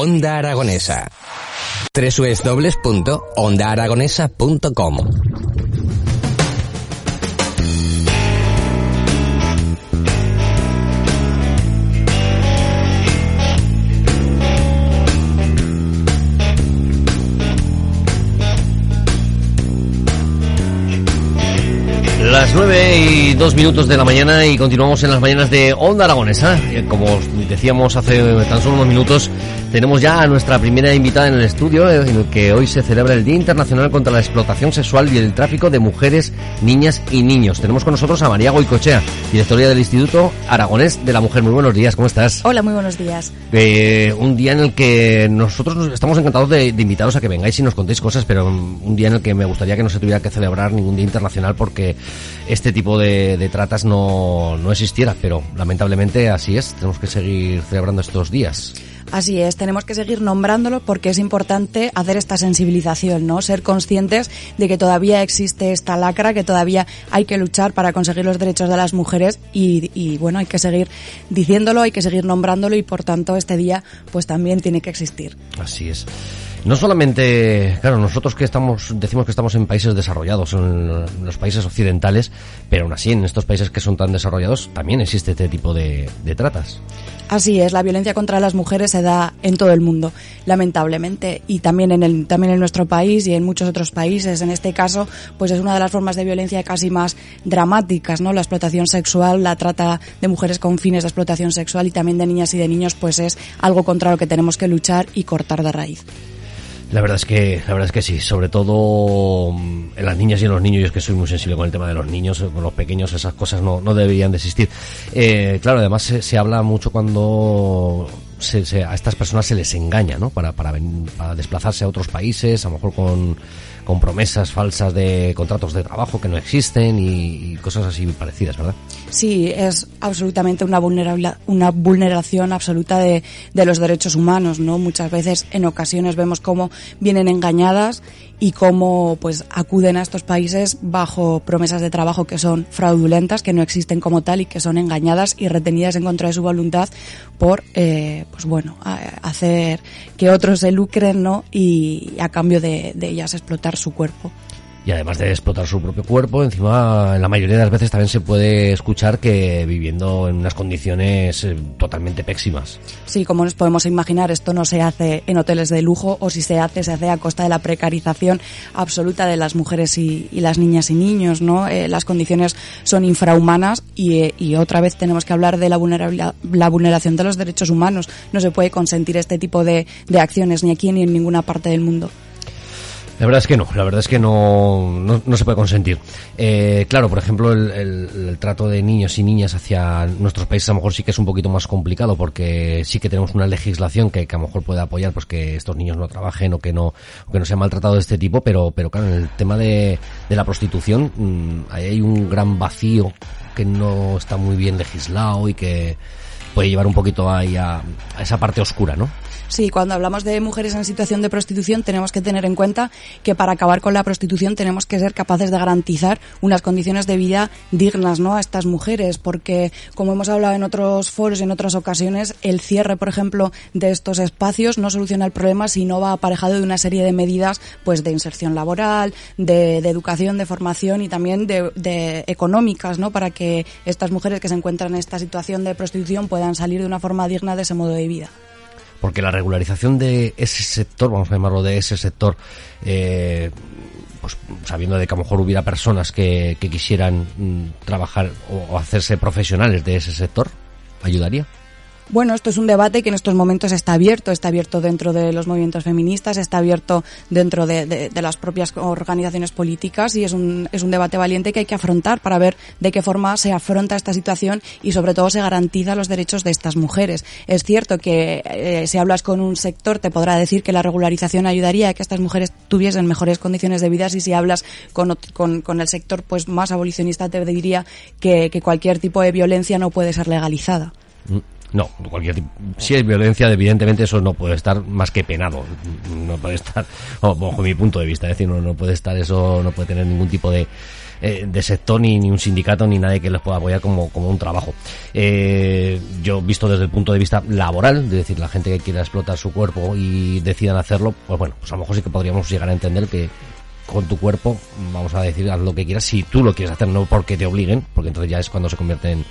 Onda Aragonesa. www.ondaaragonesa.com Las nueve y dos minutos de la mañana y continuamos en las mañanas de Onda Aragonesa. Eh, Como os decíamos hace tan solo unos minutos, tenemos ya a nuestra primera invitada en el estudio, eh, en el que hoy se celebra el Día Internacional contra la Explotación Sexual y el Tráfico de Mujeres, Niñas y Niños. Tenemos con nosotros a María Goicochea, directora del Instituto Aragonés de la Mujer. Muy buenos días, ¿cómo estás? Hola, muy buenos días. Eh, un día en el que nosotros nos- estamos encantados de, de invitaros a que vengáis y nos contéis cosas, pero un un día en el que me gustaría que no se tuviera que celebrar ningún día internacional porque este tipo de, de tratas no, no existiera, pero lamentablemente así es, tenemos que seguir celebrando estos días. Así es, tenemos que seguir nombrándolo porque es importante hacer esta sensibilización, ¿no? Ser conscientes de que todavía existe esta lacra, que todavía hay que luchar para conseguir los derechos de las mujeres y, y, bueno, hay que seguir diciéndolo, hay que seguir nombrándolo y por tanto este día pues también tiene que existir. Así es. No solamente, claro, nosotros que estamos, decimos que estamos en países desarrollados, en los países occidentales, pero aún así en estos países que son tan desarrollados también existe este tipo de, de tratas. Así es, la violencia contra las mujeres se da en todo el mundo, lamentablemente, y también en el, también en nuestro país y en muchos otros países. En este caso, pues es una de las formas de violencia casi más dramáticas, ¿no? La explotación sexual, la trata de mujeres con fines de explotación sexual y también de niñas y de niños, pues es algo contra lo que tenemos que luchar y cortar de raíz. La verdad es que, la verdad es que sí, sobre todo mm, en las niñas y en los niños, yo es que soy muy sensible con el tema de los niños, con los pequeños, esas cosas no, no deberían de existir. Eh, claro, además se, se habla mucho cuando se, se- a estas personas se les engaña, ¿no? Para, para, ven- para desplazarse a otros países, a lo mejor con, con promesas falsas de contratos de trabajo que no existen y, cosas así parecidas, ¿verdad? Sí, es absolutamente una, vulnerabla- una vulneración absoluta de, de los derechos humanos, ¿no? Muchas veces, en ocasiones, vemos cómo vienen engañadas y cómo, pues, acuden a estos países bajo promesas de trabajo que son fraudulentas, que no existen como tal y que son engañadas y retenidas en contra de su voluntad por, eh, pues bueno, hacer que otros se lucren, ¿no? Y a cambio de, de ellas explotar su cuerpo. Y además de explotar su propio cuerpo, encima en la mayoría de las veces también se puede escuchar que viviendo en unas condiciones eh, totalmente pésimas. Sí, como nos podemos imaginar, esto no se hace en hoteles de lujo o si se hace, se hace a costa de la precarización absoluta de las mujeres y, y las niñas y niños, ¿no? Eh, las condiciones son infrahumanas y, eh, y otra vez tenemos que hablar de la, vulnerabilidad, la vulneración de los derechos humanos. No se puede consentir este tipo de, de acciones ni aquí ni en ninguna parte del mundo. La verdad es que no, la verdad es que no, no, se puede consentir. Eh, claro, por ejemplo, el, el- el trato de niños y niñas hacia nuestros países a lo mejor sí que es un poquito más complicado porque sí que tenemos una legislación que, que a lo mejor puede apoyar pues que estos niños no trabajen o que no, o que no sean maltratados de este tipo, pero, pero claro, en el tema de, de la prostitución mm, ahí hay un gran vacío que no está muy bien legislado y que puede llevar un poquito ahí a esa parte oscura, ¿no? Sí, cuando hablamos de mujeres en situación de prostitución tenemos que tener en cuenta que para acabar con la prostitución tenemos que ser capaces de garantizar unas condiciones de vida dignas ¿no? a estas mujeres, porque como hemos hablado en otros foros y en otras ocasiones, el cierre, por ejemplo, de estos espacios no soluciona el problema si no va aparejado de una serie de medidas pues de inserción laboral, de, educación, de formación y también de, de económicas, ¿no? para que estas mujeres que se encuentran en esta situación de prostitución puedan salir de una forma digna de ese modo de vida. Porque la regularización de ese sector, vamos a llamarlo de ese sector, eh, pues sabiendo de que a lo mejor hubiera personas que, que quisieran mm, trabajar o, o hacerse profesionales de ese sector, ayudaría. Bueno, esto es un debate que en estos momentos está abierto, está abierto dentro de los movimientos feministas, está abierto dentro de, las propias organizaciones políticas y es un, es un debate valiente que hay que afrontar para ver de qué forma se afronta esta situación y sobre todo se garantiza los derechos de estas mujeres. Es cierto que eh, si hablas con un sector te podrá decir que la regularización ayudaría a que estas mujeres tuviesen mejores condiciones de vida y si hablas con, con, el sector pues más abolicionista te diría que, que cualquier tipo de violencia no puede ser legalizada. Mm, No, cualquier tipo. Si es violencia, evidentemente eso no puede estar más que penado. No puede estar, bajo mi punto de vista, es decir, no, no puede estar eso, no puede tener ningún tipo de, eh, de sector ni, ni un sindicato ni nadie que les pueda apoyar como, como un trabajo. Eh, yo visto desde el punto de vista laboral, es decir, la gente que quiera explotar su cuerpo y decidan hacerlo, pues bueno, pues a lo mejor sí que podríamos llegar a entender que con tu cuerpo, vamos a decir, haz lo que quieras, si tú lo quieres hacer, no porque te obliguen, porque entonces ya es cuando se convierte en,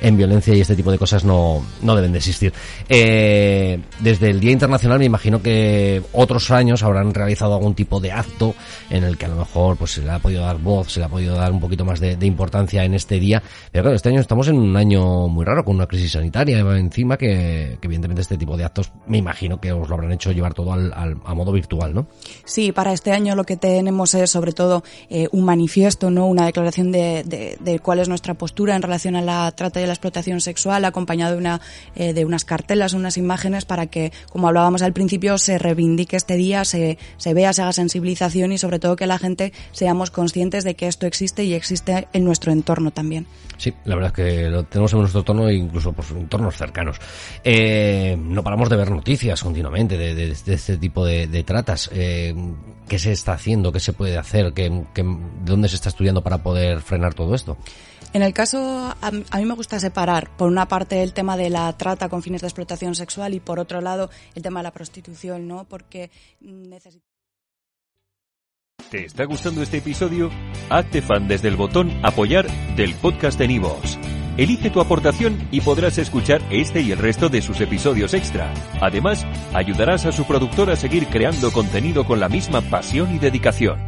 en violencia y este tipo de cosas no, no deben de existir. Eh, desde el Día Internacional me imagino que otros años habrán realizado algún tipo de acto en el que a lo mejor pues se le ha podido dar voz, se le ha podido dar un poquito más de, de importancia en este día. Pero claro, este año estamos en un año muy raro, con una crisis sanitaria encima que, que evidentemente este tipo de actos me imagino que os lo habrán hecho llevar todo al, al, a modo virtual, ¿no? Sí, para este año lo que tenemos es sobre todo eh, un manifiesto, no una declaración de, de, de, cuál es nuestra postura en relación a la trata y la explotación sexual, acompañado de, una, eh, de unas cartelas, unas imágenes para que, como hablábamos al principio, se reivindique este día, se, se vea, se haga sensibilización y sobre todo que la gente seamos conscientes de que esto existe y existe en nuestro entorno también. Sí, la verdad es que lo tenemos en nuestro entorno e incluso pues, en entornos cercanos. Eh, no paramos de ver noticias continuamente de, de, este tipo de, tratas. Eh, ¿Qué se está haciendo? ¿Qué se puede hacer? ¿Qué, qué, ¿De dónde se está estudiando para poder frenar todo esto? En el caso, a, mí me gusta separar, por una parte, el tema de la trata con fines de explotación sexual y, por otro lado, el tema de la prostitución, ¿no? Porque necesitamos. ¿Te está gustando este episodio? Hazte fan desde el botón Apoyar del podcast de Nivos. Elige tu aportación y podrás escuchar este y el resto de sus episodios extra. Además, ayudarás a su productor a seguir creando contenido con la misma pasión y dedicación.